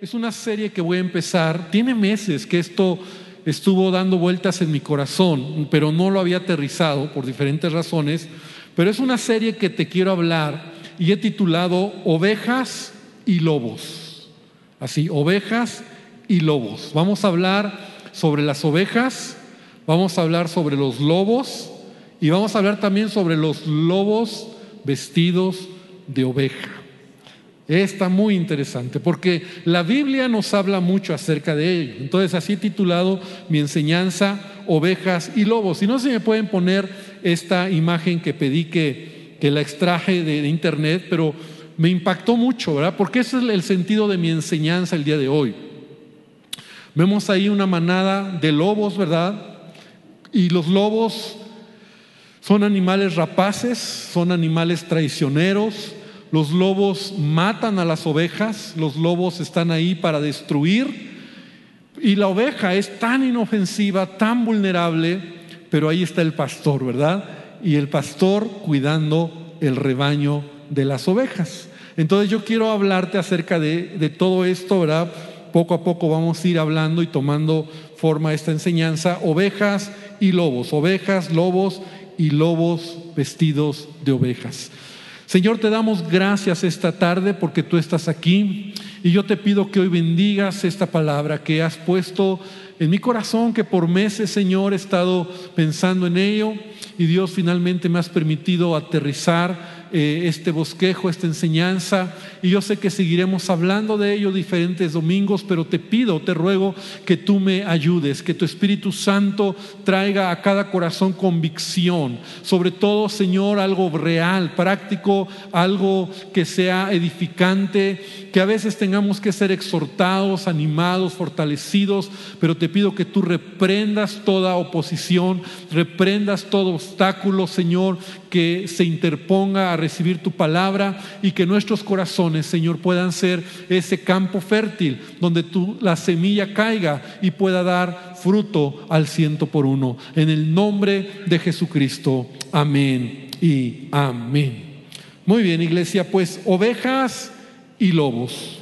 Es una serie que voy a empezar. Tiene meses que esto estuvo dando vueltas en mi corazón, pero no lo había aterrizado por diferentes razones. Pero es una serie que te quiero hablar y he titulado Ovejas y Lobos. Así, ovejas y lobos. Vamos a hablar sobre las ovejas, vamos a hablar sobre los lobos y vamos a hablar también sobre los lobos vestidos de oveja. Está muy interesante porque la Biblia nos habla mucho acerca de ello. Entonces así titulado mi enseñanza, ovejas y lobos. Y no se me pueden poner esta imagen que pedí que, que la extraje de, de internet, pero me impactó mucho, ¿verdad? Porque ese es el sentido de mi enseñanza el día de hoy. Vemos ahí una manada de lobos, ¿verdad? Y los lobos son animales rapaces, son animales traicioneros, los lobos matan a las ovejas, los lobos están ahí para destruir y la oveja es tan inofensiva, tan vulnerable, pero ahí está el pastor, ¿verdad? Y el pastor cuidando el rebaño de las ovejas. Entonces yo quiero hablarte acerca de, de todo esto, ¿verdad? Poco a poco vamos a ir hablando y tomando forma esta enseñanza, ovejas y lobos, ovejas, lobos y lobos vestidos de ovejas. Señor, te damos gracias esta tarde porque tú estás aquí y yo te pido que hoy bendigas esta palabra que has puesto en mi corazón, que por meses, Señor, he estado pensando en ello y Dios finalmente me has permitido aterrizar eh, este bosquejo, esta enseñanza, y yo sé que seguiremos hablando de ello diferentes domingos, pero te pido, te ruego que tú me ayudes, que tu Espíritu Santo traiga a cada corazón convicción, sobre todo, Señor, algo real, práctico, algo que sea edificante, que a veces tengamos que ser exhortados, animados, fortalecidos, pero te pido que tú reprendas toda oposición, reprendas todo obstáculo, Señor, que se interponga recibir tu palabra y que nuestros corazones, Señor, puedan ser ese campo fértil donde tu, la semilla caiga y pueda dar fruto al ciento por uno. En el nombre de Jesucristo. Amén y amén. Muy bien, iglesia, pues ovejas y lobos.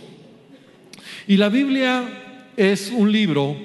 Y la Biblia es un libro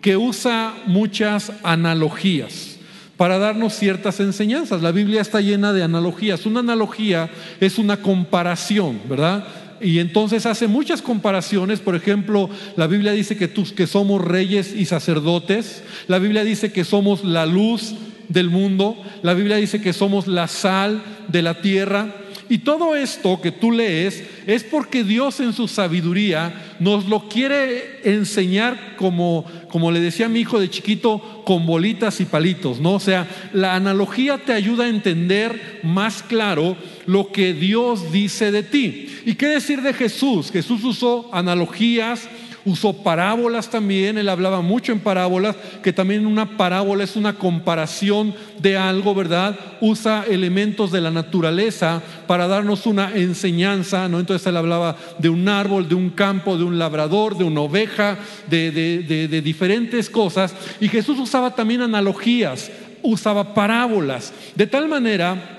que usa muchas analogías para darnos ciertas enseñanzas. La Biblia está llena de analogías. Una analogía es una comparación, ¿verdad? Y entonces hace muchas comparaciones. Por ejemplo, la Biblia dice que, que somos reyes y sacerdotes. La Biblia dice que somos la luz del mundo. La Biblia dice que somos la sal de la tierra. Y todo esto que tú lees es porque Dios en su sabiduría nos lo quiere enseñar como, como le decía mi hijo de chiquito, con bolitas y palitos, ¿no? O sea, la analogía te ayuda a entender más claro lo que Dios dice de ti. ¿Y qué decir de Jesús? Jesús usó analogías, usó parábolas también, él hablaba mucho en parábolas, que también una parábola es una comparación de algo, ¿verdad? Usa elementos de la naturaleza para darnos una enseñanza, ¿no? Entonces él hablaba de un árbol, de un campo, de un labrador, de una oveja, de, de diferentes cosas, y Jesús usaba también analogías, usaba parábolas, de tal manera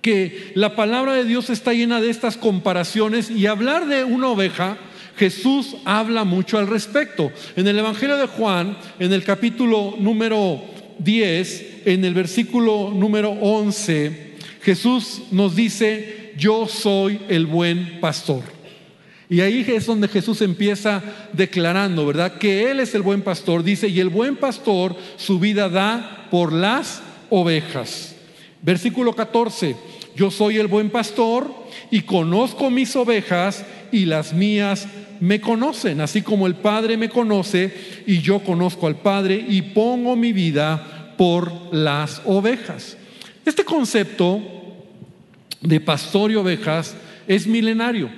que la palabra de Dios está llena de estas comparaciones y hablar de una oveja, Jesús habla mucho al respecto. En el Evangelio de Juan, en el capítulo número 10, en el versículo número 11, Jesús nos dice, yo soy el buen pastor. Y ahí es donde Jesús empieza declarando, ¿verdad? Que Él es el buen pastor. Dice, y el buen pastor su vida da por las ovejas. Versículo 14, yo soy el buen pastor y conozco mis ovejas y las mías me conocen, así como el Padre me conoce y yo conozco al Padre y pongo mi vida por las ovejas. Este concepto de pastor y ovejas es milenario.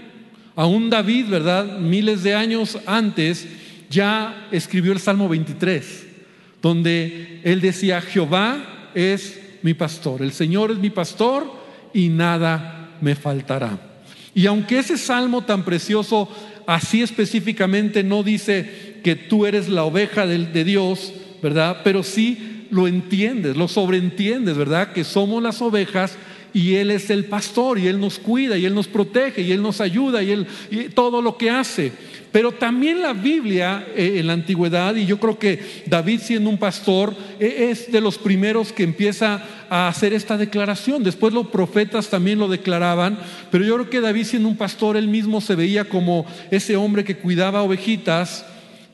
Aún David, ¿verdad? Miles de años antes ya escribió el Salmo 23, donde él decía, Jehová es mi pastor, el Señor es mi pastor y nada me faltará. Y aunque ese salmo tan precioso así específicamente no dice que tú eres la oveja de, Dios, ¿verdad? Pero sí lo entiendes, lo sobreentiendes, ¿verdad? Que somos las ovejas y Él es el pastor y Él nos cuida y Él nos protege y Él nos ayuda y Él y todo lo que hace. Pero también la Biblia eh, en la antigüedad, y yo creo que David siendo un pastor, eh, es de los primeros que empieza a hacer esta declaración. Después los profetas también lo declaraban, pero yo creo que David siendo un pastor, él mismo se veía como ese hombre que cuidaba ovejitas.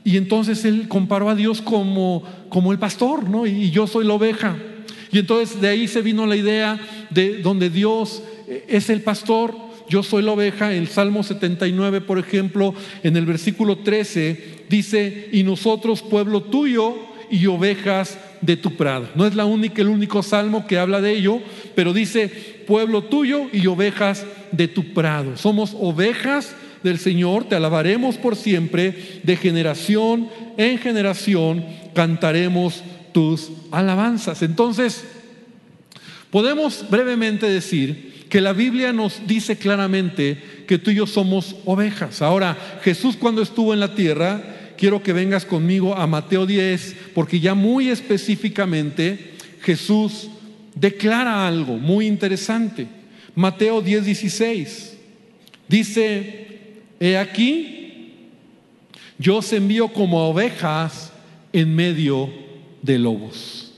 Y entonces él comparó a Dios como, como el pastor, ¿no? Y yo soy la oveja. Y entonces de ahí se vino la idea de donde Dios eh, es el pastor, yo soy la oveja. En el Salmo 79, por ejemplo, en el versículo 13, dice, y nosotros pueblo tuyo y ovejas de tu prado. No es la única, el único salmo que habla de ello, pero dice, pueblo tuyo y ovejas de tu prado. Somos ovejas del Señor, te alabaremos por siempre, de generación en generación cantaremos tus alabanzas. Entonces, podemos brevemente decir que la Biblia nos dice claramente que tú y yo somos ovejas. Ahora, Jesús cuando estuvo en la tierra, quiero que vengas conmigo a Mateo 10, porque ya muy específicamente Jesús declara algo muy interesante. Mateo 10, 16. Dice, he aquí, yo os envío como ovejas en medio de lobos.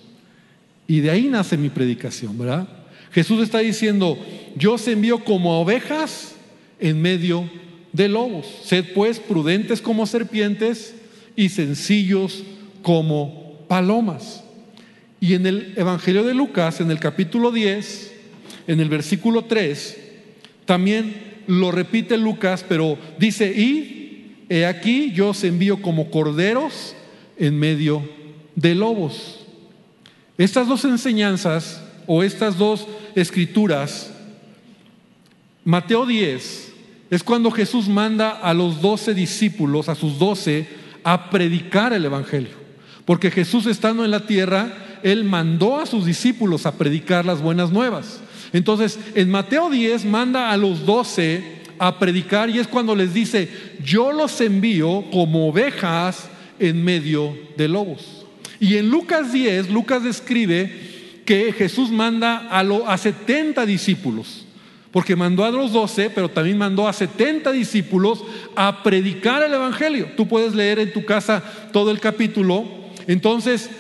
Y de ahí nace mi predicación, ¿verdad? Jesús está diciendo, yo os envío como ovejas en medio de lobos. Sed pues prudentes como serpientes y sencillos como palomas. Y en el Evangelio de Lucas, en el capítulo 10, en el versículo 3, también lo repite Lucas, pero dice, y he aquí yo os envío como corderos en medio de lobos. Estas dos enseñanzas o estas dos escrituras, Mateo 10, es cuando Jesús manda a los doce discípulos, a sus doce, a predicar el Evangelio. Porque Jesús estando en la tierra, Él mandó a sus discípulos a predicar las buenas nuevas. Entonces, en Mateo 10 manda a los doce a predicar y es cuando les dice, yo los envío como ovejas en medio de lobos. Y en Lucas 10, Lucas describe que Jesús manda a, lo, a 70 discípulos, porque mandó a los 12, pero también mandó a 70 discípulos a predicar el Evangelio. Tú puedes leer en tu casa todo el capítulo. Entonces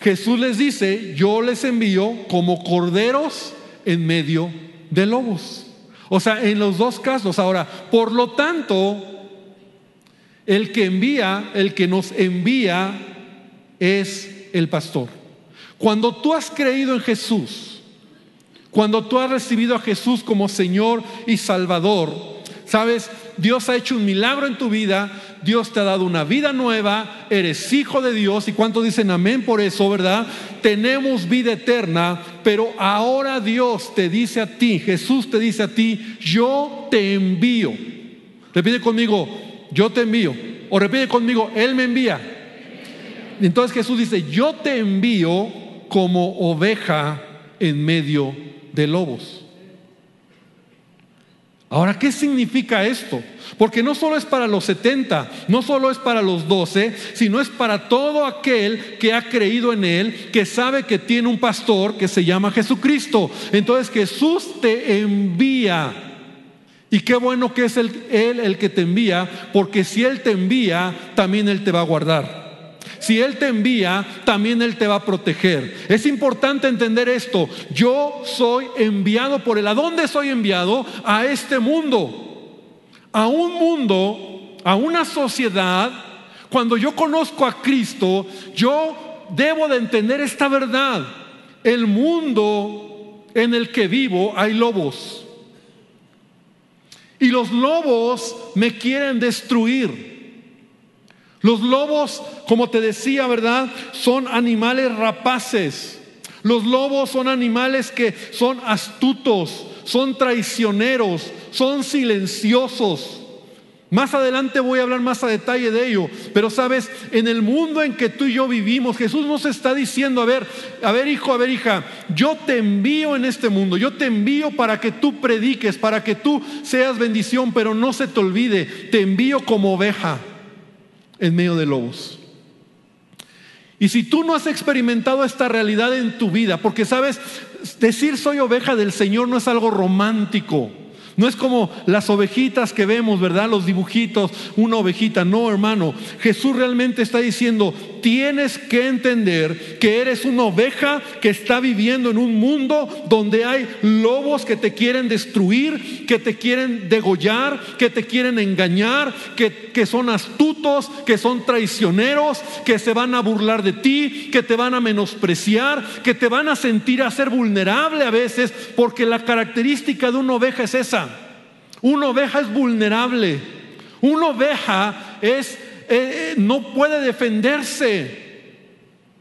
Jesús les dice, yo les envío como corderos en medio de lobos. O sea, en los dos casos. Ahora, por lo tanto, el que envía, el que nos envía, es el pastor. Cuando tú has creído en Jesús, cuando tú has recibido a Jesús como Señor y Salvador, sabes, Dios ha hecho un milagro en tu vida, Dios te ha dado una vida nueva, eres hijo de Dios y cuántos dicen amén por eso, ¿verdad? Tenemos vida eterna, pero ahora Dios te dice a ti, Jesús te dice a ti, yo te envío. Repite conmigo, yo te envío. O repite conmigo, Él me envía. Entonces Jesús dice, yo te envío como oveja en medio de lobos. Ahora, ¿qué significa esto? Porque no solo es para los 70, no solo es para los 12, sino es para todo aquel que ha creído en Él, que sabe que tiene un pastor que se llama Jesucristo. Entonces Jesús te envía. Y qué bueno que es Él el que te envía, porque si Él te envía, también Él te va a guardar. Si Él te envía, también Él te va a proteger. Es importante entender esto. Yo soy enviado por Él. ¿A dónde soy enviado? A este mundo. A un mundo, a una sociedad. Cuando yo conozco a Cristo, yo debo de entender esta verdad. El mundo en el que vivo hay lobos. Y los lobos me quieren destruir. Los lobos, como te decía, ¿verdad? Son animales rapaces. Los lobos son animales que son astutos, son traicioneros, son silenciosos. Más adelante voy a hablar más a detalle de ello, pero sabes, en el mundo en que tú y yo vivimos, Jesús nos está diciendo, a ver, a ver hijo, a ver hija, yo te envío en este mundo, yo te envío para que tú prediques, para que tú seas bendición, pero no se te olvide, te envío como oveja en medio de lobos. Y si tú no has experimentado esta realidad en tu vida, porque sabes, decir soy oveja del Señor no es algo romántico, No es como las ovejitas que vemos, ¿verdad? Los dibujitos, una ovejita. No, hermano. Jesús realmente está diciendo, tienes que entender que eres una oveja que está viviendo en un mundo donde hay lobos que te quieren destruir, que te quieren degollar, que te quieren engañar, que, que son astutos, que son traicioneros, que se van a burlar de ti, que te van a menospreciar, que te van a sentir a ser vulnerable a veces, porque la característica de una oveja es esa. Una oveja es vulnerable. Una oveja es eh, eh, no puede defenderse.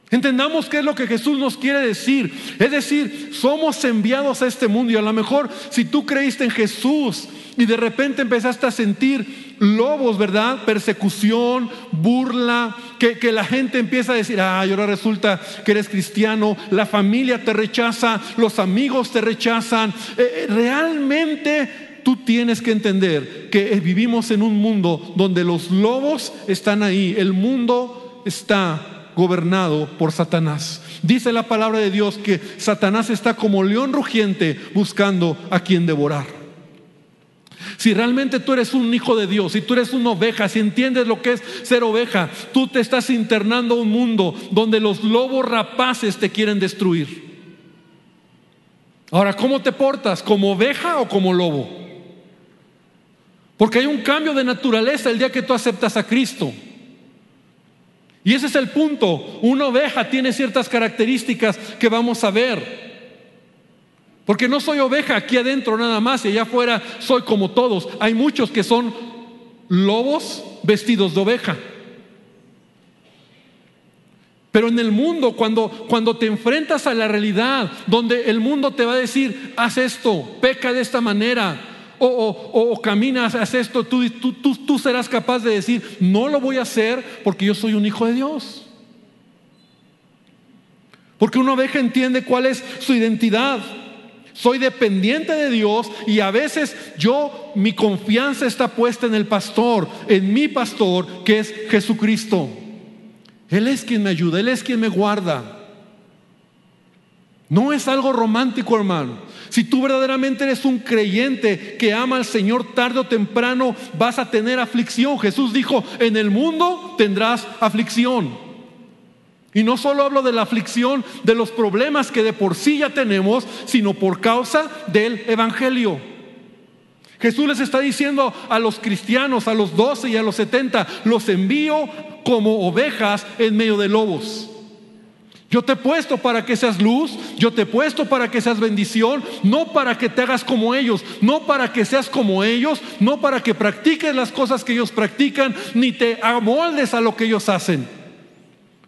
Entendamos qué es lo que Jesús nos quiere decir. Es decir, somos enviados a este mundo y a lo mejor si tú creíste en Jesús y de repente empezaste a sentir lobos, ¿verdad? Persecución, burla, que, la gente empieza a decir, ah, ahora resulta que eres cristiano, la familia te rechaza, los amigos te rechazan. Eh, realmente tú tienes que entender que vivimos en un mundo donde los lobos están ahí, el mundo está gobernado por Satanás. Dice la palabra de Dios que Satanás está como león rugiente buscando a quien devorar. Si realmente tú eres un hijo de Dios, si tú eres una oveja, si entiendes lo que es ser oveja, tú te estás internando a un mundo donde los lobos rapaces te quieren destruir. Ahora, ¿cómo te portas? ¿Como oveja o como lobo? Porque hay un cambio de naturaleza el día que tú aceptas a Cristo. Y ese es el punto. Una oveja tiene ciertas características que vamos a ver. Porque no soy oveja aquí adentro nada más y allá afuera soy como todos. Hay muchos que son lobos vestidos de oveja. Pero en el mundo, cuando, cuando te enfrentas a la realidad, donde el mundo te va a decir, haz esto, peca de esta manera, o, caminas, haces esto, tú, tú, tú serás capaz de decir, no lo voy a hacer porque yo soy un hijo de Dios. Porque una oveja entiende cuál es su identidad. Soy dependiente de Dios y a veces yo, mi confianza está puesta en el pastor, en mi pastor, que es Jesucristo. Él es quien me ayuda, Él es quien me guarda. No es algo romántico, hermano. Si tú verdaderamente eres un creyente que ama al Señor tarde o temprano, vas a tener aflicción. Jesús dijo, en el mundo tendrás aflicción. Y no solo hablo de la aflicción de los problemas que de por sí ya tenemos, sino por causa del Evangelio. Jesús les está diciendo a los cristianos, a los 12 y a los 70, los envío como ovejas en medio de lobos. Yo te he puesto para que seas luz, yo te he puesto para que seas bendición, no para que te hagas como ellos, no para que seas como ellos, no para que practiques las cosas que ellos practican, ni te amoldes a lo que ellos hacen.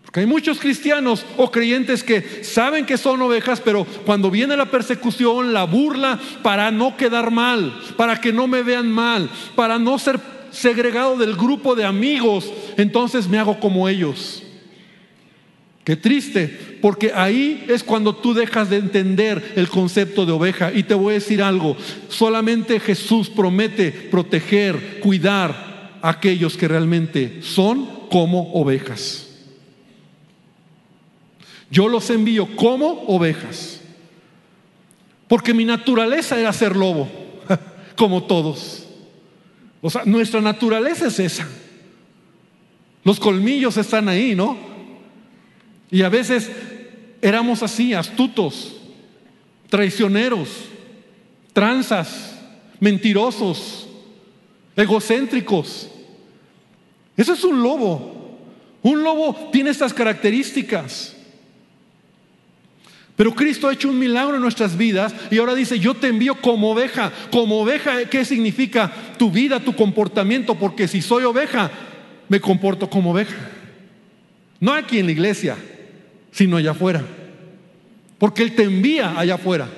Porque hay muchos cristianos o creyentes que saben que son ovejas, pero cuando viene la persecución, la burla, para no quedar mal, para que no me vean mal, para no ser segregado del grupo de amigos, entonces me hago como ellos. Qué triste, porque ahí es cuando tú dejas de entender el concepto de oveja. Y te voy a decir algo, solamente Jesús promete proteger, cuidar a aquellos que realmente son como ovejas. Yo los envío como ovejas, porque mi naturaleza era ser lobo, como todos. O sea, nuestra naturaleza es esa. Los colmillos están ahí, ¿no? Y a veces éramos así, astutos, traicioneros, tranzas, mentirosos, egocéntricos. Eso es un lobo. Un lobo tiene estas características. Pero Cristo ha hecho un milagro en nuestras vidas y ahora dice, yo te envío como oveja. Como oveja, ¿qué significa? Tu vida, tu comportamiento, porque si soy oveja, me comporto como oveja. No aquí en la iglesia, sino allá afuera. Porque Él te envía allá afuera.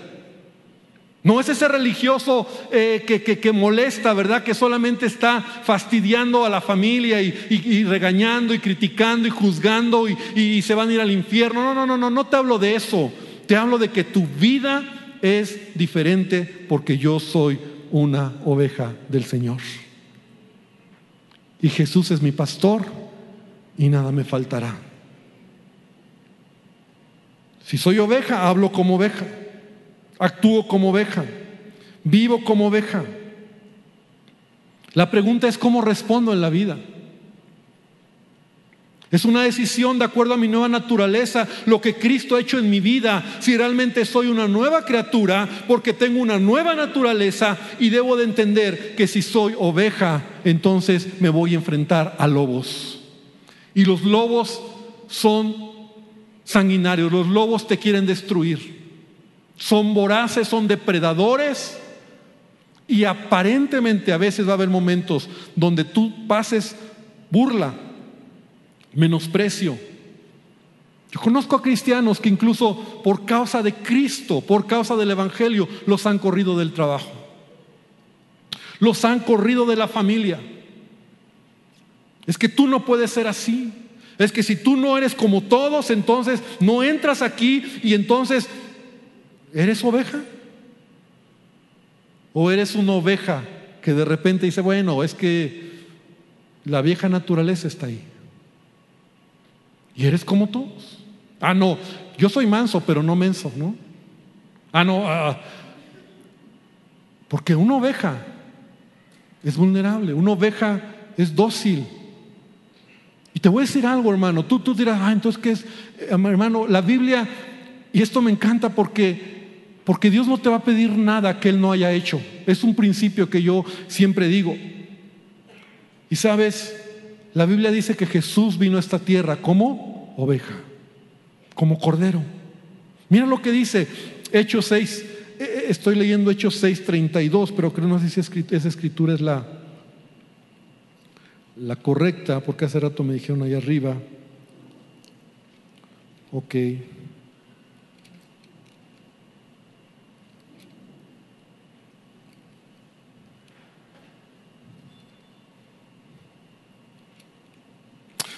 No es ese religioso eh, que, molesta, ¿verdad? Que solamente está fastidiando a la familia y, regañando y criticando y juzgando y, y, se van a ir al infierno. No, no, no, no, no te hablo de eso. Te hablo de que tu vida es diferente porque yo soy una oveja del Señor. Y Jesús es mi pastor y nada me faltará. Si soy oveja, hablo como oveja, actúo como oveja, vivo como oveja. La pregunta es cómo respondo en la vida. Es una decisión de acuerdo a mi nueva naturaleza, lo que Cristo ha hecho en mi vida, si realmente soy una nueva criatura, porque tengo una nueva naturaleza y debo de entender que si soy oveja, entonces me voy a enfrentar a lobos. Y los lobos son sanguinarios, los lobos te quieren destruir. Son voraces, son depredadores y aparentemente a veces va a haber momentos donde tú pases burla menosprecio. Yo conozco a cristianos que incluso por causa de Cristo, por causa del Evangelio, los han corrido del trabajo. Los han corrido de la familia. Es que tú no puedes ser así. Es que si tú no eres como todos, entonces no entras aquí y entonces eres oveja. O eres una oveja que de repente dice, bueno, es que la vieja naturaleza está ahí. Y eres como todos. Ah, no, yo soy manso, pero no menso, ¿no? Ah, no, ah, porque una oveja es vulnerable, una oveja es dócil. Y te voy a decir algo, hermano. Tú, tú dirás, ah, entonces, ¿qué es? Eh, hermano, la Biblia, y esto me encanta porque, porque Dios no te va a pedir nada que Él no haya hecho. Es un principio que yo siempre digo. Y sabes, la Biblia dice que Jesús vino a esta tierra como oveja, como cordero. Mira lo que dice Hechos 6. Eh, eh, estoy leyendo Hechos 6, 32, pero creo no sé si esa escritura es la, la correcta, porque hace rato me dijeron ahí arriba. Ok.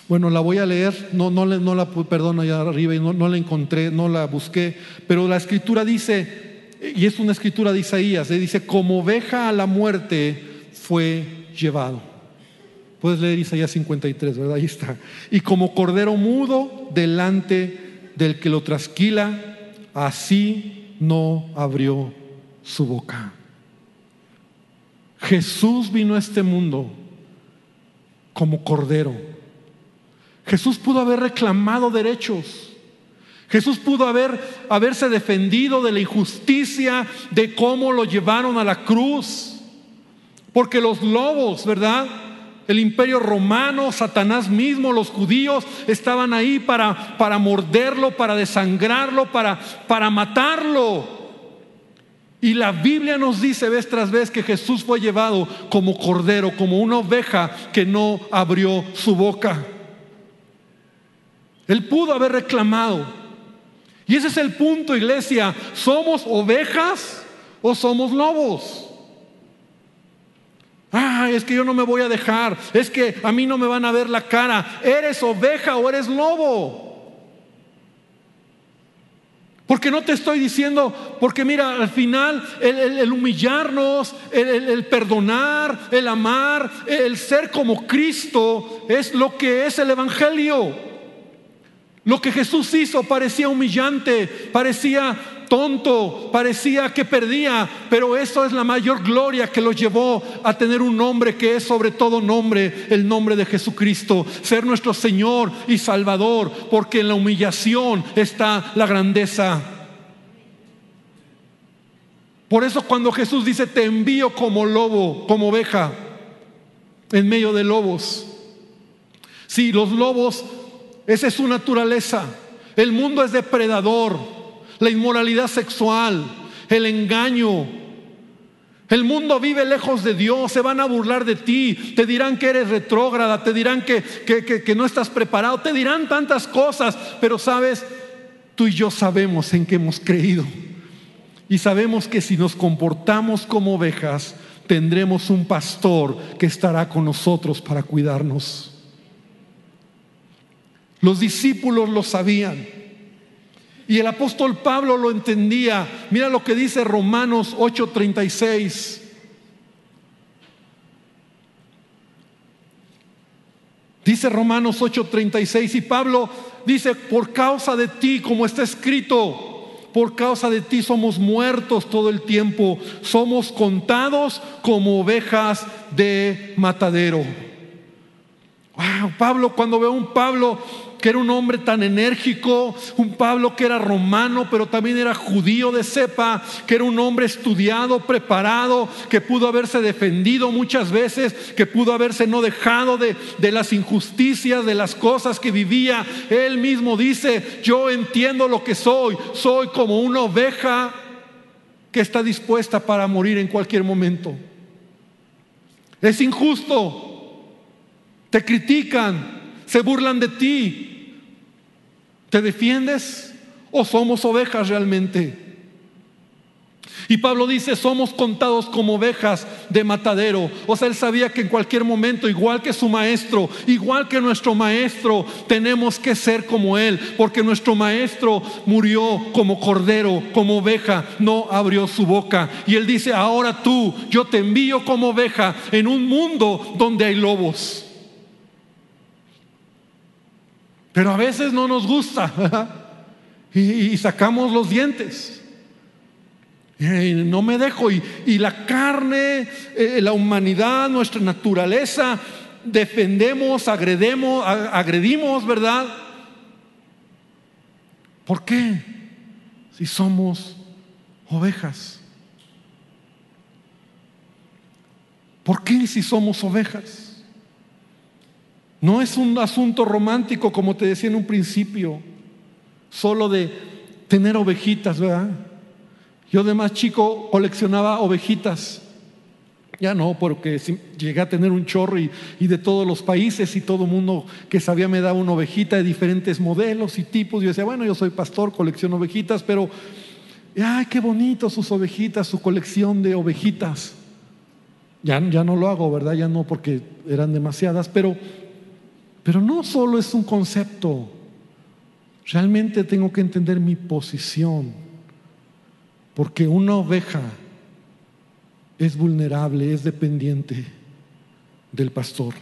Bueno, la voy a leer, no, no, no la, perdón, allá arriba, y no, no la encontré, no la busqué, pero la escritura dice, y es una escritura de Isaías, ¿eh? dice, como oveja a la muerte fue llevado. Puedes leer Isaías 53, ¿verdad? Ahí está. Y como cordero mudo delante del que lo trasquila, así no abrió su boca. Jesús vino a este mundo como cordero Jesús pudo haber reclamado derechos. Jesús pudo haber, haberse defendido de la injusticia, de cómo lo llevaron a la cruz. Porque los lobos, ¿verdad? El imperio romano, Satanás mismo, los judíos estaban ahí para, para morderlo, para desangrarlo, para, para matarlo. Y la Biblia nos dice vez tras vez que Jesús fue llevado como cordero, como una oveja que no abrió su boca. Él pudo haber reclamado. Y ese es el punto, iglesia. ¿Somos ovejas o somos lobos? Ah, es que yo no me voy a dejar. Es que a mí no me van a ver la cara. ¿Eres oveja o eres lobo? Porque no te estoy diciendo, porque mira, al final el, humillarnos, el, perdonar, el amar, el ser como Cristo es lo que es el Evangelio. Lo que Jesús hizo parecía humillante, parecía tonto, parecía que perdía, pero eso es la mayor gloria que lo llevó a tener un nombre que es sobre todo nombre, el nombre de Jesucristo, ser nuestro Señor y Salvador, porque en la humillación está la grandeza. Por eso cuando Jesús dice, te envío como lobo, como oveja, en medio de lobos. Si los lobos esa es su naturaleza. El mundo es depredador, la inmoralidad sexual, el engaño. El mundo vive lejos de Dios, se van a burlar de ti, te dirán que eres retrógrada, te dirán que, que, no estás preparado, te dirán tantas cosas, pero sabes, tú y yo sabemos en qué hemos creído. Y sabemos que si nos comportamos como ovejas, tendremos un pastor que estará con nosotros para cuidarnos. Los discípulos lo sabían. Y el apóstol Pablo lo entendía. Mira lo que dice Romanos 8:36. Dice Romanos 8:36 y Pablo dice, por causa de ti, como está escrito, por causa de ti somos muertos todo el tiempo, somos contados como ovejas de matadero. Wow, Pablo, cuando veo un Pablo que era un hombre tan enérgico, un Pablo que era romano, pero también era judío de cepa, que era un hombre estudiado, preparado, que pudo haberse defendido muchas veces, que pudo haberse no dejado de, de las injusticias, de las cosas que vivía. Él mismo dice, yo entiendo lo que soy, soy como una oveja que está dispuesta para morir en cualquier momento. Es injusto, te critican, se burlan de ti, ¿Te defiendes o somos ovejas realmente? Y Pablo dice, somos contados como ovejas de matadero. O sea, él sabía que en cualquier momento, igual que su maestro, igual que nuestro maestro, tenemos que ser como él, porque nuestro maestro murió como cordero, como oveja, no abrió su boca. Y él dice, ahora tú, yo te envío como oveja en un mundo donde hay lobos. Pero a veces no nos gusta y, sacamos los dientes. Y no me dejo. Y, la carne, eh, la humanidad, nuestra naturaleza, defendemos, agredemos, agredimos, ¿verdad? ¿Por qué? Si somos ovejas. ¿Por qué si somos ovejas? No es un asunto romántico, como te decía en un principio, solo de tener ovejitas, ¿verdad? Yo de más chico coleccionaba ovejitas. Ya no, porque llegué a tener un chorro y, de todos los países y todo el mundo que sabía me daba una ovejita de diferentes modelos y tipos. Yo decía, bueno, yo soy pastor, colecciono ovejitas, pero, ay, qué bonito sus ovejitas, su colección de ovejitas. Ya, ya no lo hago, ¿verdad? Ya no porque eran demasiadas, pero pero no solo es un concepto, realmente tengo que entender mi posición, porque una oveja es vulnerable, es dependiente del pastor.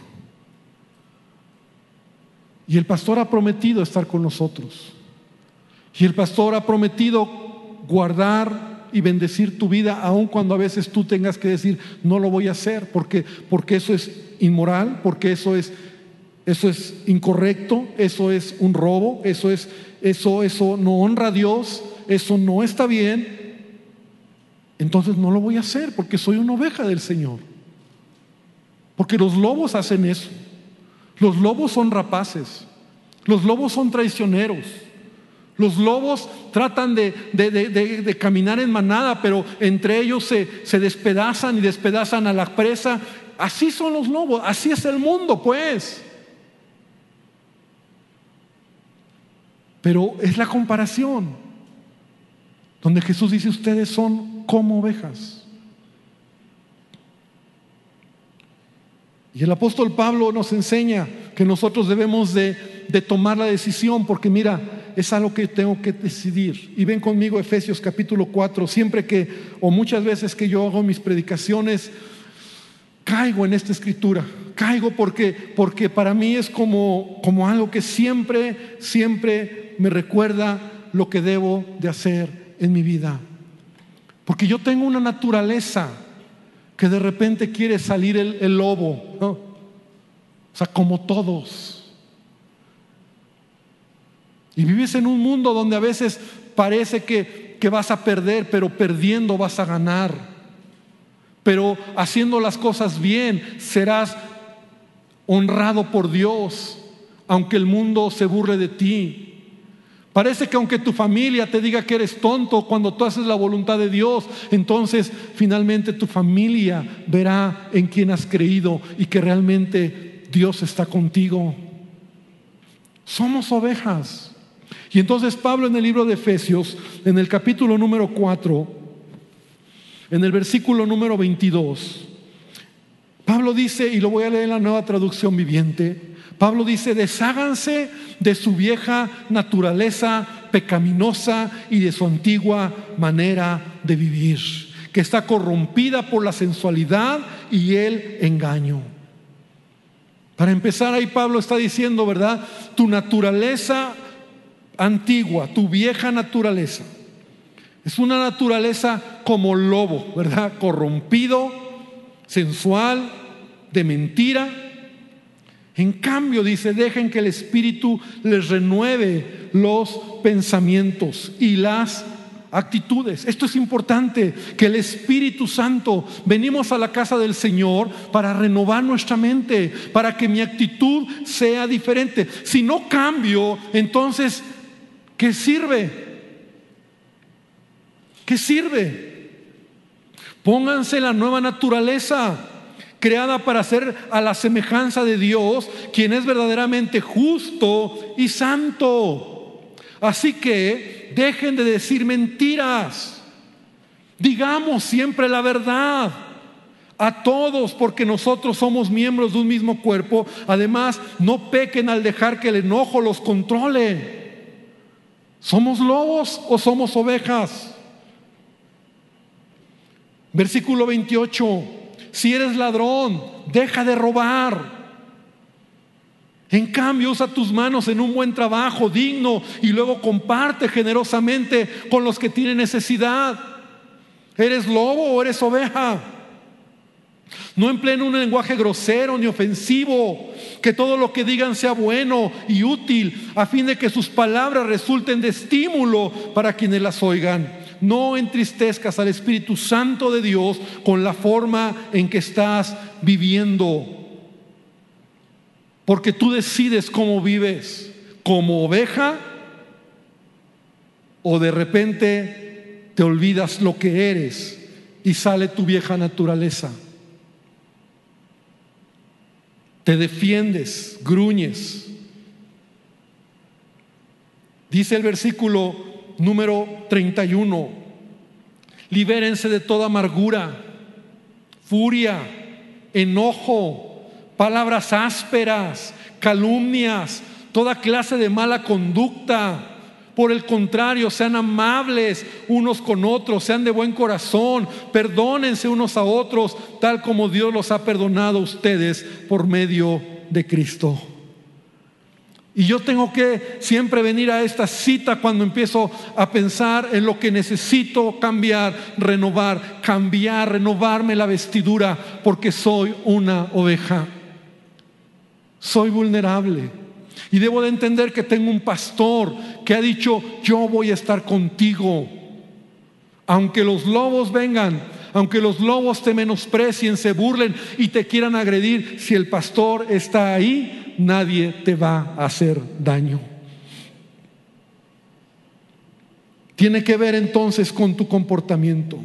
Y el pastor ha prometido estar con nosotros. Y el pastor ha prometido guardar y bendecir tu vida, aun cuando a veces tú tengas que decir, no lo voy a hacer, porque, porque eso es inmoral, porque eso es eso es incorrecto, eso es un robo, eso es eso eso no honra a Dios, eso no está bien. Entonces no lo voy a hacer porque soy una oveja del Señor. Porque los lobos hacen eso. Los lobos son rapaces. Los lobos son traicioneros. Los lobos tratan de, de, caminar en manada, pero entre ellos se, se despedazan y despedazan a la presa. Así son los lobos, así es el mundo, pues. Pero es la comparación, donde Jesús dice, ustedes son como ovejas. Y el apóstol Pablo nos enseña que nosotros debemos de, tomar la decisión, porque mira, es algo que tengo que decidir. Y ven conmigo Efesios capítulo 4, siempre que, o muchas veces que yo hago mis predicaciones, caigo en esta escritura, caigo porque, porque para mí es como, como algo que siempre, siempre me recuerda lo que debo de hacer en mi vida. Porque yo tengo una naturaleza que de repente quiere salir el, lobo, o sea, como todos. Y vives en un mundo donde a veces parece que, que vas a perder, pero perdiendo vas a ganar. Pero haciendo las cosas bien serás honrado por Dios, aunque el mundo se burle de ti. Parece que aunque tu familia te diga que eres tonto cuando tú haces la voluntad de Dios, entonces finalmente tu familia verá en quién has creído y que realmente Dios está contigo. Somos ovejas. Y entonces Pablo en el libro de Efesios, en el capítulo número 4, en el versículo número 22, Pablo dice, y lo voy a leer en la nueva traducción viviente, Pablo dice, desháganse de su vieja naturaleza pecaminosa y de su antigua manera de vivir, que está corrompida por la sensualidad y el engaño. Para empezar, ahí Pablo está diciendo, ¿verdad? Tu naturaleza antigua, tu vieja naturaleza, Es una naturaleza como lobo, ¿verdad? Corrompido, sensual, de mentira. En cambio, dice, dejen que el Espíritu les renueve los pensamientos y las actitudes. Esto es importante, que el Espíritu Santo, venimos a la casa del Señor para renovar nuestra mente, para que mi actitud sea diferente. Si no cambio, entonces, ¿qué sirve? ¿Qué sirve? Pónganse la nueva naturaleza creada para ser a la semejanza de Dios, quien es verdaderamente justo y santo. Así que dejen de decir mentiras. Digamos siempre la verdad a todos, porque nosotros somos miembros de un mismo cuerpo. Además, no pequen al dejar que el enojo los controle. ¿Somos lobos o somos ovejas? Versículo 28, si eres ladrón, deja de robar. En cambio, usa tus manos en un buen trabajo digno y luego comparte generosamente con los que tienen necesidad. ¿Eres lobo o eres oveja? No empleen un lenguaje grosero ni ofensivo, que todo lo que digan sea bueno y útil, a fin de que sus palabras resulten de estímulo para quienes las oigan no entristezcas al Espíritu Santo de Dios con la forma en que estás viviendo. Porque tú decides cómo vives, como oveja o de repente te olvidas lo que eres y sale tu vieja naturaleza. Te defiendes, gruñes. Dice el versículo número 31. Libérense de toda amargura, furia, enojo, palabras ásperas, calumnias, toda clase de mala conducta. Por el contrario, sean amables unos con otros, sean de buen corazón, perdónense unos a otros, tal como Dios los ha perdonado a ustedes por medio de Cristo. Y yo tengo que siempre venir a esta cita cuando empiezo a pensar en lo que necesito cambiar, renovar, cambiar, renovarme la vestidura, porque soy una oveja. Soy vulnerable. Y debo de entender que tengo un pastor que ha dicho, yo voy a estar contigo. Aunque los lobos vengan, aunque los lobos te menosprecien, se burlen y te quieran agredir, si el pastor está ahí, nadie te va a hacer daño. Tiene que ver entonces con tu comportamiento.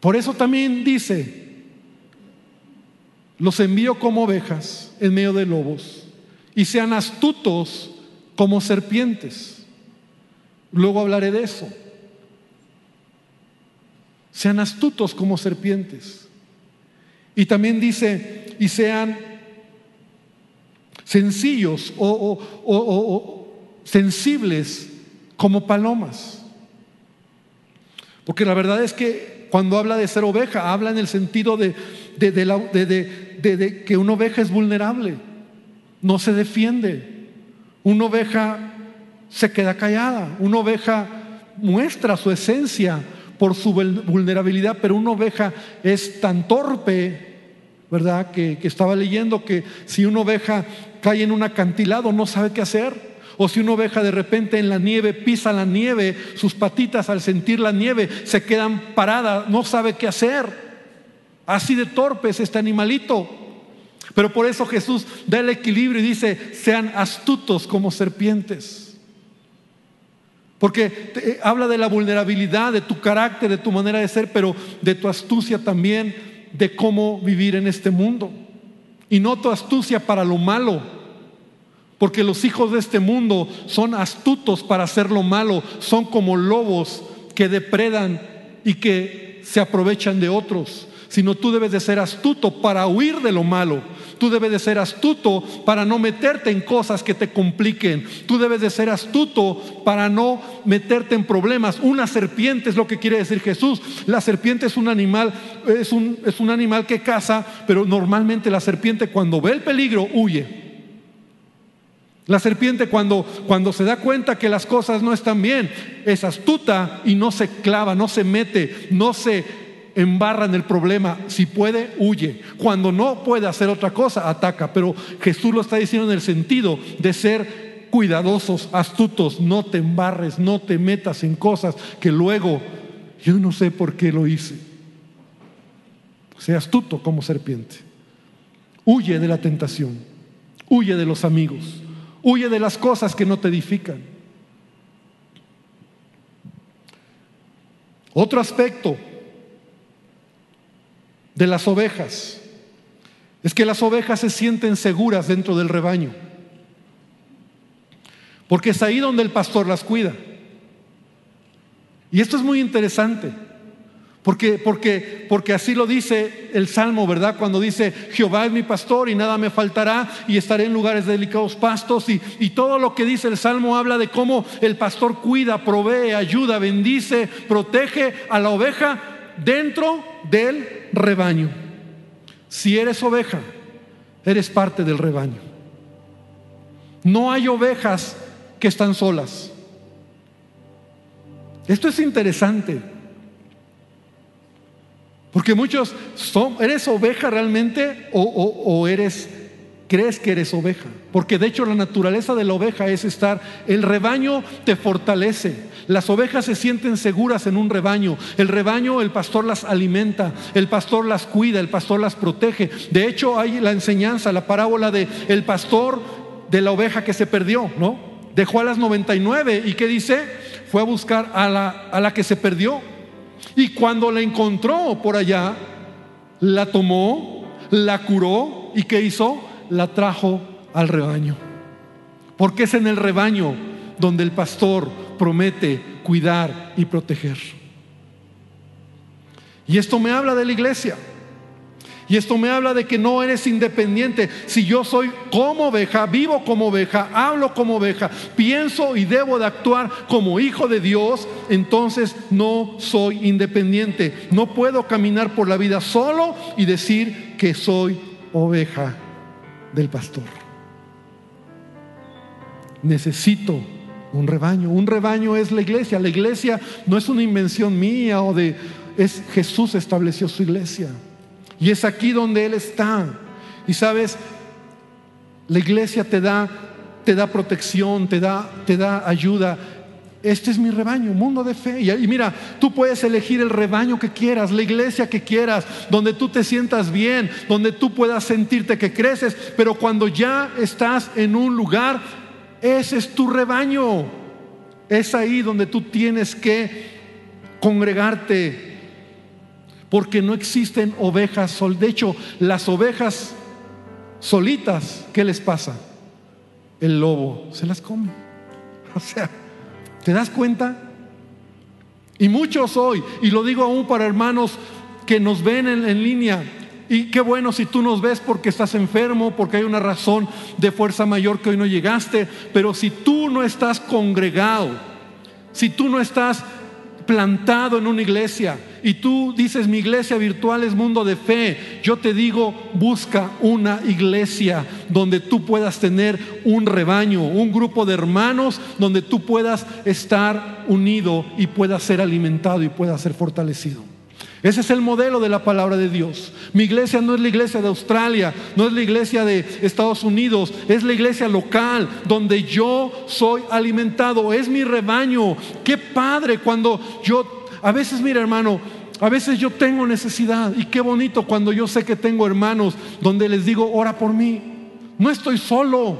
Por eso también dice, los envío como ovejas en medio de lobos y sean astutos como serpientes. Luego hablaré de eso. Sean astutos como serpientes. Y también dice, y sean sencillos o, sensibles como palomas. Porque la verdad es que cuando habla de ser oveja, habla en el sentido de, que una oveja es vulnerable, no se defiende. Una oveja se queda callada, una oveja muestra su esencia por su vulnerabilidad, pero una oveja es tan torpe, ¿verdad? Que, estaba leyendo que si una oveja cae en un acantilado no sabe qué hacer. O si una oveja de repente en la nieve pisa la nieve, sus patitas al sentir la nieve se quedan paradas, no sabe qué hacer. Así de torpe es este animalito. Pero por eso Jesús da el equilibrio y dice, sean astutos como serpientes. Porque eh, habla de la vulnerabilidad, de tu carácter, de tu manera de ser, pero de tu astucia también, de cómo vivir en este mundo. Y no tu astucia para lo malo, porque los hijos de este mundo son astutos para hacer lo malo, son como lobos que depredan y que se aprovechan de otros, sino tú debes de ser astuto para huir de lo malo. Tú debes de ser astuto para no meterte en cosas que te compliquen. Tú debes de ser astuto para no meterte en problemas. Una serpiente es lo que quiere decir Jesús. La serpiente es un animal, es un, es un animal que caza, pero normalmente la serpiente cuando ve el peligro huye. La serpiente cuando, cuando se da cuenta que las cosas no están bien, es astuta y no se clava, no se mete, no se embarra en el problema. Si puede, huye. Cuando no puede hacer otra cosa, ataca. Pero Jesús lo está diciendo en el sentido de ser cuidadosos, astutos, no te embarres, no te metas en cosas que luego yo no sé por qué lo hice. Sea astuto como serpiente. Huye de la tentación, huye de los amigos, huye de las cosas que no te edifican. Otro aspecto de las ovejas es que las ovejas se sienten seguras dentro del rebaño, porque es ahí donde el pastor las cuida. Y esto es muy interesante. Porque, porque, porque así lo dice el Salmo, ¿verdad? Cuando dice, Jehová es mi pastor y nada me faltará y estaré en lugares de delicados pastos. Y, y todo lo que dice el Salmo habla de cómo el pastor cuida, provee, ayuda, bendice, protege a la oveja dentro del rebaño. Si eres oveja, eres parte del rebaño. No hay ovejas que están solas. Esto es interesante. Porque muchos son, ¿eres oveja realmente o, eres, crees que eres oveja? Porque de hecho la naturaleza de la oveja es estar, el rebaño te fortalece. Las ovejas se sienten seguras en un rebaño. El rebaño, el pastor las alimenta, el pastor las cuida, el pastor las protege. De hecho hay la enseñanza, la parábola de el pastor de la oveja que se perdió, ¿no? Dejó a las 99 y ¿qué dice? Fue a buscar a la, a la que se perdió y cuando la encontró por allá, la tomó, la curó y ¿qué hizo? La trajo al rebaño. Porque es en el rebaño donde el pastor promete cuidar y proteger. Y esto me habla de la iglesia. Y esto me habla de que no eres independiente. Si yo soy como oveja, vivo como oveja, hablo como oveja, pienso y debo de actuar como hijo de Dios, entonces no soy independiente. No puedo caminar por la vida solo y decir que soy oveja del pastor. Necesito un rebaño. Un rebaño es la iglesia. La iglesia no es una invención mía o de... Es Jesús estableció su iglesia. Y es aquí donde Él está. Y sabes, la iglesia te da, te da protección, te da, te da ayuda. Este es mi rebaño, mundo de fe. Y mira, tú puedes elegir el rebaño que quieras, la iglesia que quieras, donde tú te sientas bien, donde tú puedas sentirte que creces. Pero cuando ya estás en un lugar, ese es tu rebaño. Es ahí donde tú tienes que congregarte, porque no existen ovejas sol. De hecho, las ovejas solitas, ¿qué les pasa? El lobo se las come. O sea, ¿te das cuenta? Y muchos hoy, y lo digo aún para hermanos que nos ven en, en línea, y qué bueno si tú nos ves porque estás enfermo, porque hay una razón de fuerza mayor que hoy no llegaste, pero si tú no estás congregado, si tú no estás plantado en una iglesia y tú dices mi iglesia virtual es mundo de fe, yo te digo busca una iglesia donde tú puedas tener un rebaño, un grupo de hermanos donde tú puedas estar unido y puedas ser alimentado y puedas ser fortalecido. Ese es el modelo de la palabra de Dios. Mi iglesia no es la iglesia de Australia, no es la iglesia de Estados Unidos, es la iglesia local donde yo soy alimentado, es mi rebaño. Qué padre cuando yo, a veces mira hermano, a veces yo tengo necesidad y qué bonito cuando yo sé que tengo hermanos donde les digo, ora por mí. No estoy solo,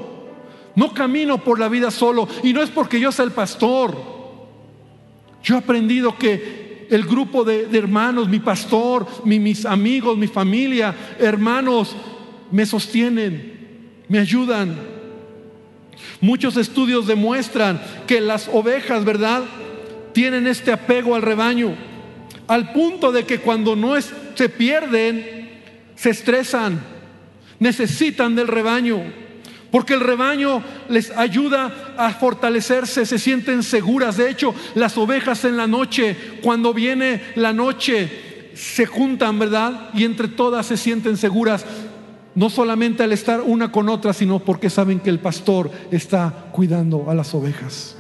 no camino por la vida solo y no es porque yo sea el pastor. Yo he aprendido que el grupo de, hermanos, mi pastor, mis amigos, mi familia, hermanos, me sostienen, me ayudan. Muchos estudios demuestran que las ovejas, ¿verdad? Tienen este apego al rebaño, al punto de que cuando no se pierden, se estresan, necesitan del rebaño. Porque el rebaño les ayuda a fortalecerse, se sienten seguras. De hecho, las ovejas en la noche, cuando viene la noche, se juntan, ¿verdad? Y entre todas se sienten seguras. no solamente al estar una con otra, sino porque saben que el pastor está cuidando a las ovejas.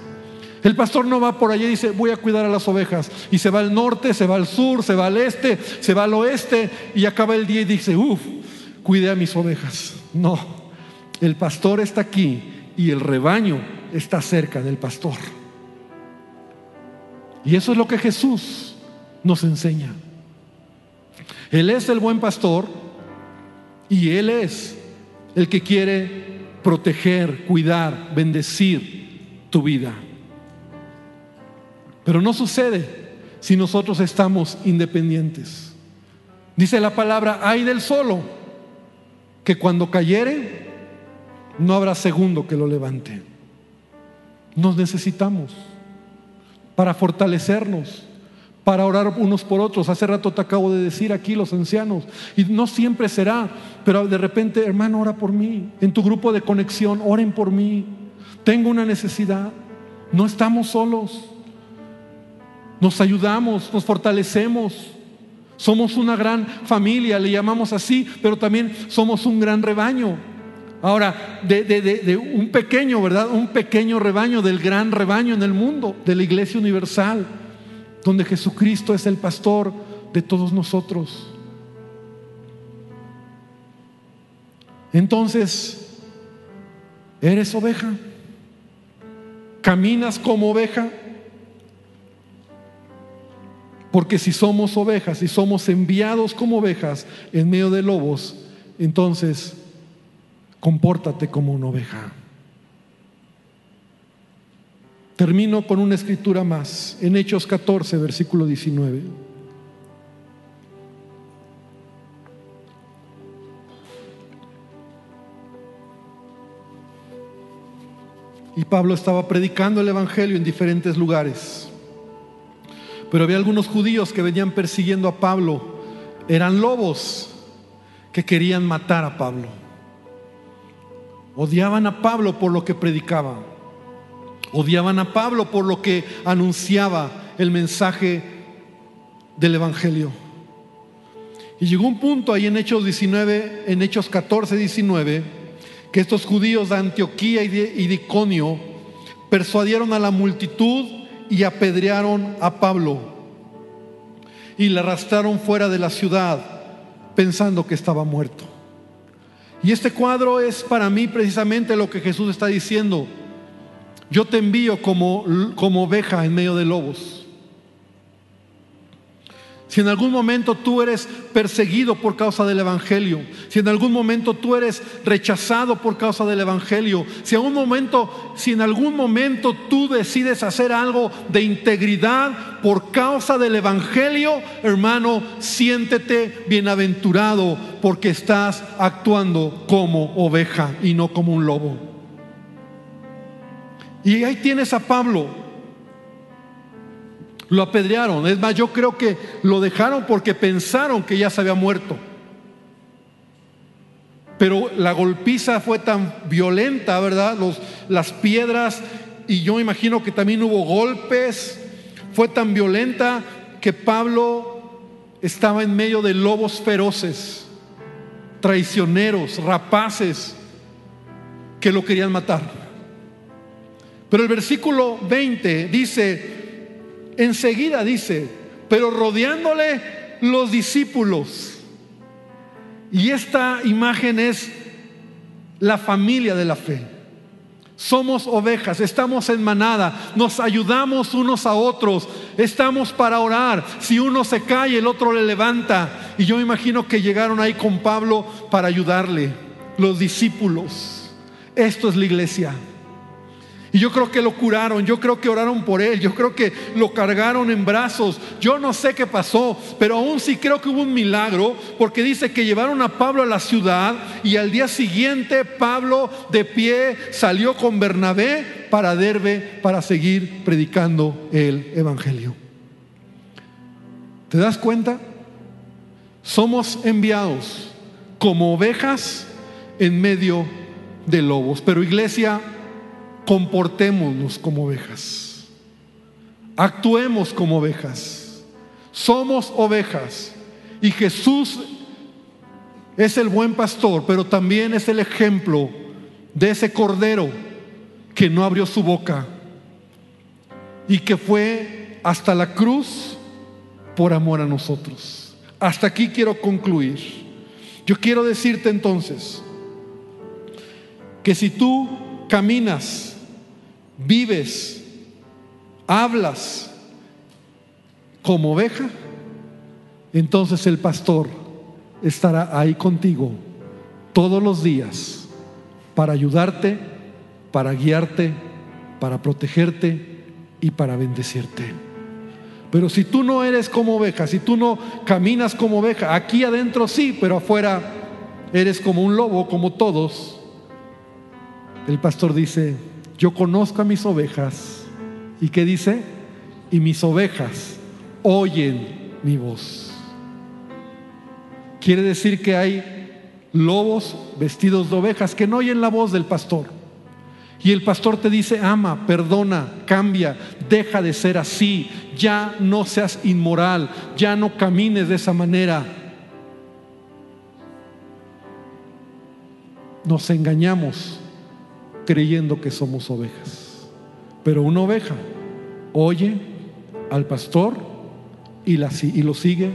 El pastor no va por allí y dice, voy a cuidar a las ovejas. Y se va al norte, se va al sur, se va al este, se va al oeste y acaba el día y dice, uff, cuide a mis ovejas. No, el pastor está aquí y el rebaño está cerca del pastor. Y eso es lo que Jesús nos enseña. Él es el buen pastor y Él es el que quiere proteger, cuidar, bendecir tu vida. Pero no sucede si nosotros estamos independientes. Dice la palabra, hay del solo, que cuando cayere, no habrá segundo que lo levante. Nos necesitamos para fortalecernos, para orar unos por otros. Hace rato te acabo de decir aquí los ancianos, y no siempre será, pero de repente, hermano, ora por mí. En tu grupo de conexión, oren por mí. Tengo una necesidad. No estamos solos. Nos ayudamos, nos fortalecemos. Somos una gran familia, le llamamos así, pero también somos un gran rebaño. Ahora, de, un pequeño, ¿verdad? Un pequeño rebaño del gran rebaño en el mundo, de la iglesia universal, donde Jesucristo es el pastor de todos nosotros. Entonces, ¿eres oveja? ¿Caminas como oveja? Porque si somos ovejas, y somos enviados como ovejas en medio de lobos, entonces compórtate como una oveja. Termino con una escritura más, en Hechos 14, versículo 19. Y Pablo estaba predicando el Evangelio en diferentes lugares. Pero había algunos judíos que venían persiguiendo a Pablo. Eran lobos que querían matar a Pablo. Odiaban a Pablo por lo que predicaba. Odiaban a Pablo por lo que anunciaba el mensaje del Evangelio. Y llegó un punto ahí en Hechos 19, en Hechos 14, 19, que estos judíos de Antioquía y de Iconio persuadieron a la multitud y apedrearon a Pablo y le arrastraron fuera de la ciudad pensando que estaba muerto. Y este cuadro es para mí precisamente lo que Jesús está diciendo. Yo te envío como, como oveja en medio de lobos. Si en algún momento tú eres perseguido por causa del Evangelio, si en algún momento tú eres rechazado por causa del Evangelio, si en, momento, si en algún momento tú decides hacer algo de integridad por causa del Evangelio, hermano, siéntete bienaventurado porque estás actuando como oveja y no como un lobo. Y ahí tienes a Pablo lo apedrearon. Es más, yo creo que lo dejaron porque pensaron que ya se había muerto. Pero la golpiza fue tan violenta, ¿verdad? Los, las piedras, y yo imagino que también hubo golpes, fue tan violenta que Pablo estaba en medio de lobos feroces, traicioneros, rapaces, que lo querían matar. Pero el versículo 20 dice, Enseguida dice, pero rodeándole los discípulos. Y esta imagen es la familia de la fe. Somos ovejas, estamos en manada, nos ayudamos unos a otros, estamos para orar. Si uno se cae, el otro le levanta. Y yo imagino que llegaron ahí con Pablo para ayudarle, los discípulos. Esto es la iglesia. Y yo creo que lo curaron, yo creo que oraron por él, yo creo que lo cargaron en brazos. Yo no sé qué pasó, pero aún sí creo que hubo un milagro, porque dice que llevaron a Pablo a la ciudad y al día siguiente Pablo de pie salió con Bernabé para Derbe para seguir predicando el Evangelio. ¿Te das cuenta? Somos enviados como ovejas en medio de lobos. Pero iglesia, comportémonos como ovejas. Actuemos como ovejas. Somos ovejas. Y Jesús es el buen pastor, pero también es el ejemplo de ese cordero que no abrió su boca y que fue hasta la cruz por amor a nosotros. Hasta aquí quiero concluir. Yo quiero decirte entonces que si tú caminas, vives, hablas como oveja, entonces el pastor estará ahí contigo todos los días para ayudarte, para guiarte, para protegerte y para bendecirte. Pero si tú no eres como oveja, si tú no caminas como oveja, aquí adentro sí, pero afuera eres como un lobo, como todos, el pastor dice, yo conozco a mis ovejas. ¿Y qué dice? Y mis ovejas oyen mi voz. Quiere decir que hay lobos vestidos de ovejas que no oyen la voz del pastor. Y el pastor te dice, ama, perdona, cambia, deja de ser así, ya no seas inmoral, ya no camines de esa manera. Nos engañamos creyendo que somos ovejas. Pero una oveja oye al pastor y, lo sigue,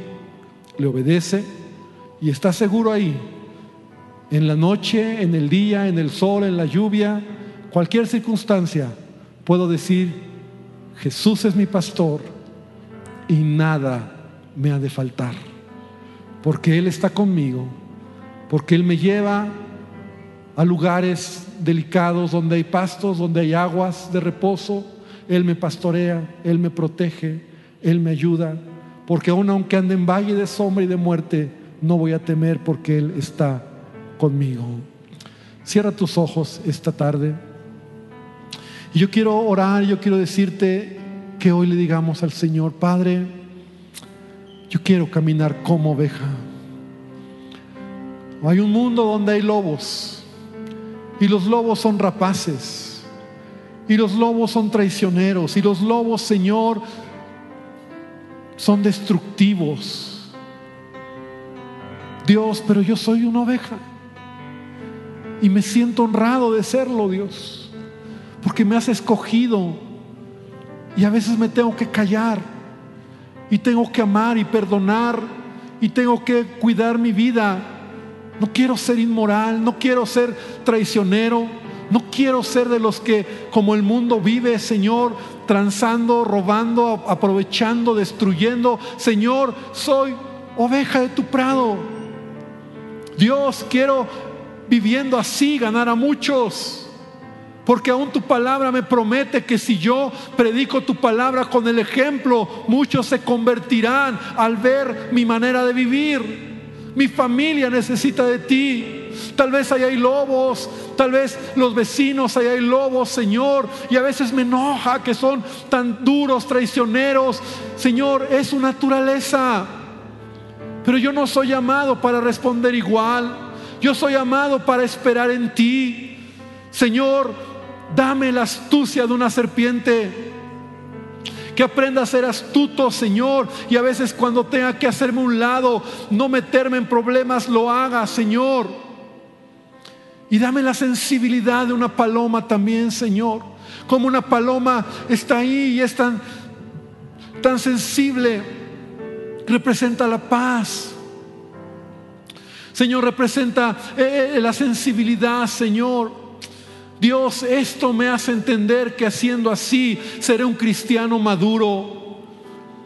le obedece y está seguro ahí, en la noche, en el día, en el sol, en la lluvia, cualquier circunstancia, puedo decir, Jesús es mi pastor y nada me ha de faltar, porque Él está conmigo, porque Él me lleva a lugares delicados donde hay pastos, donde hay aguas de reposo. Él me pastorea, Él me protege, Él me ayuda, porque aun aunque ande en valle de sombra y de muerte, no voy a temer porque Él está conmigo. Cierra tus ojos esta tarde. Y yo quiero orar, yo quiero decirte que hoy le digamos al Señor, Padre, yo quiero caminar como oveja. Hay un mundo donde hay lobos y los lobos son rapaces. Y los lobos son traicioneros. Y los lobos, Señor, son destructivos. Dios, pero yo soy una oveja. Y me siento honrado de serlo, Dios. Porque me has escogido. Y a veces me tengo que callar. Y tengo que amar y perdonar. Y tengo que cuidar mi vida no quiero ser inmoral, no quiero ser traicionero, no quiero ser de los que como el mundo vive, Señor, transando, robando, aprovechando, destruyendo. Señor, soy oveja de tu prado. Dios, quiero viviendo así ganar a muchos. Porque aún tu palabra me promete que si yo predico tu palabra con el ejemplo, muchos se convertirán al ver mi manera de vivir. Mi familia necesita de ti. Tal vez ahí hay lobos, tal vez los vecinos ahí hay lobos, Señor. Y a veces me enoja que son tan duros, traicioneros. Señor, es su naturaleza. Pero yo no soy llamado para responder igual. Yo soy llamado para esperar en ti. Señor, dame la astucia de una serpiente que aprenda a ser astuto, Señor. Y a veces cuando tenga que hacerme un lado, no meterme en problemas, lo haga, Señor. Y dame la sensibilidad de una paloma también, Señor. Como una paloma está ahí y es tan, tan sensible, representa la paz. Señor, representa eh, eh, la sensibilidad, Señor. Dios, esto me hace entender que haciendo así seré un cristiano maduro,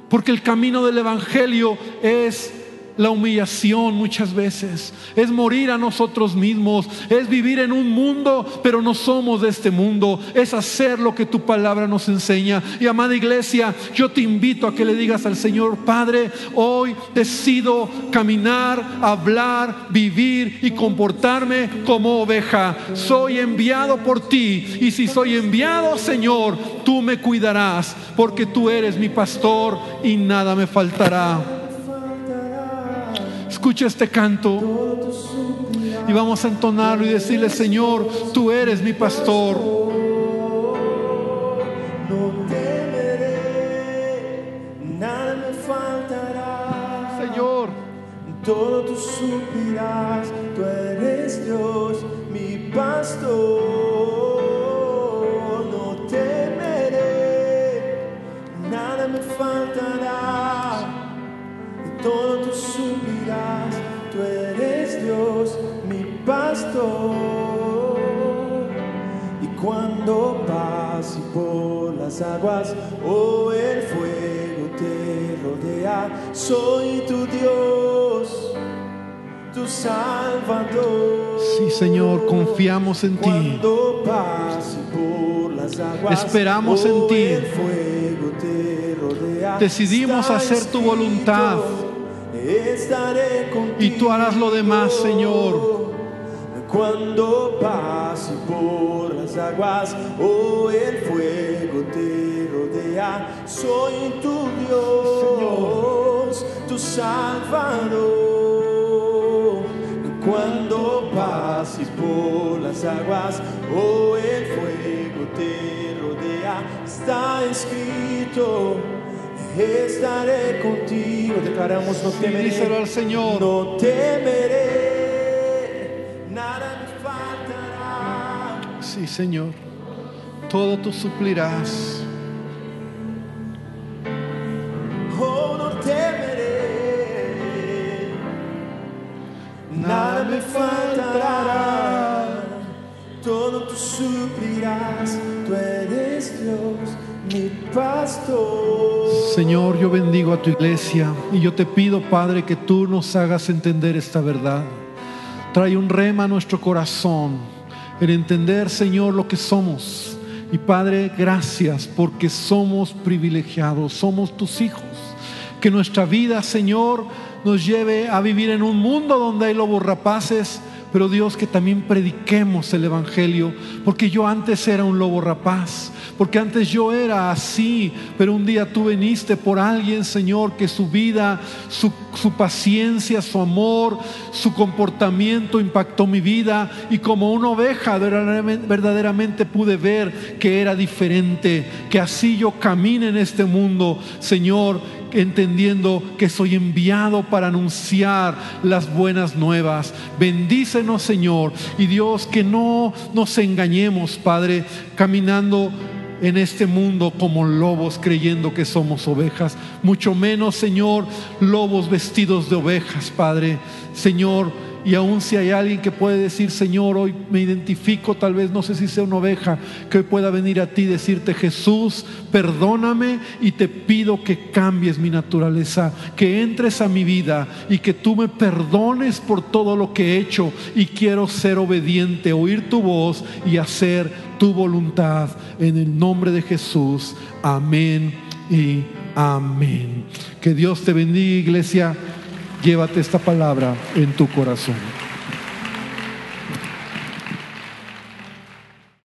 porque el camino del Evangelio es la humillación muchas veces, es morir a nosotros mismos, es vivir en un mundo, pero no somos de este mundo, es hacer lo que tu palabra nos enseña. Y amada iglesia, yo te invito a que le digas al Señor, Padre, hoy decido caminar, hablar, vivir y comportarme como oveja. Soy enviado por ti y si soy enviado, Señor, tú me cuidarás, porque tú eres mi pastor y nada me faltará escucha este canto y vamos a entonarlo y decirle, Señor, tú eres mi pastor. no me faltará Señor, todo tú suplirás, tú eres Dios, mi pastor. Pastor. Y cuando pase por las aguas o el fuego te rodea, soy tu Dios, tu Salvador. Sí, Señor, confiamos en ti. Cuando pase por las aguas, Esperamos en o ti. el fuego te rodea, Decidimos hacer tu voluntad. escrito, Estaré contigo. Y tú harás lo demás, Señor. Cuando pase por las aguas o el fuego te rodea, soy tu Dios, tu Salvador. Cuando pase por las aguas o el fuego te rodea, está escrito. Estaré contigo, declaramos no Sí, temeré, díselo al Señor. no temeré, Sí, Señor. Todo tú suplirás. Oh, no temeré, nada me faltará. Todo tú suplirás, tú eres Dios, mi pastor. Señor, yo bendigo a tu iglesia y yo te pido, Padre, que tú nos hagas entender esta verdad. Trae un rema a nuestro corazón, el entender, Señor, lo que somos. Y Padre, gracias porque somos privilegiados, somos tus hijos. Que nuestra vida, Señor, nos lleve a vivir en un mundo donde hay lobos rapaces, pero Dios, que también prediquemos el Evangelio, porque yo antes era un lobo rapaz, porque antes yo era así, pero un día tú viniste por alguien, Señor, que su vida, su, su paciencia, su amor, su comportamiento impactó mi vida y como una oveja verdaderamente, verdaderamente pude ver que era diferente, que así yo camine en este mundo, Señor, entendiendo que soy enviado para anunciar las buenas nuevas. Bendícenos, Señor, y Dios, que no nos engañemos, Padre, caminando en este mundo como lobos creyendo que somos ovejas, mucho menos, Señor, lobos vestidos de ovejas, Padre. Señor, y aún si hay alguien que puede decir, Señor, hoy me identifico, tal vez no sé si sea una oveja, que hoy pueda venir a ti y decirte, Jesús, perdóname y te pido que cambies mi naturaleza, que entres a mi vida y que tú me perdones por todo lo que he hecho y quiero ser obediente, oír tu voz y hacer tu voluntad. En el nombre de Jesús, amén y amén. Que Dios te bendiga, iglesia. Llévate esta palabra en tu corazón.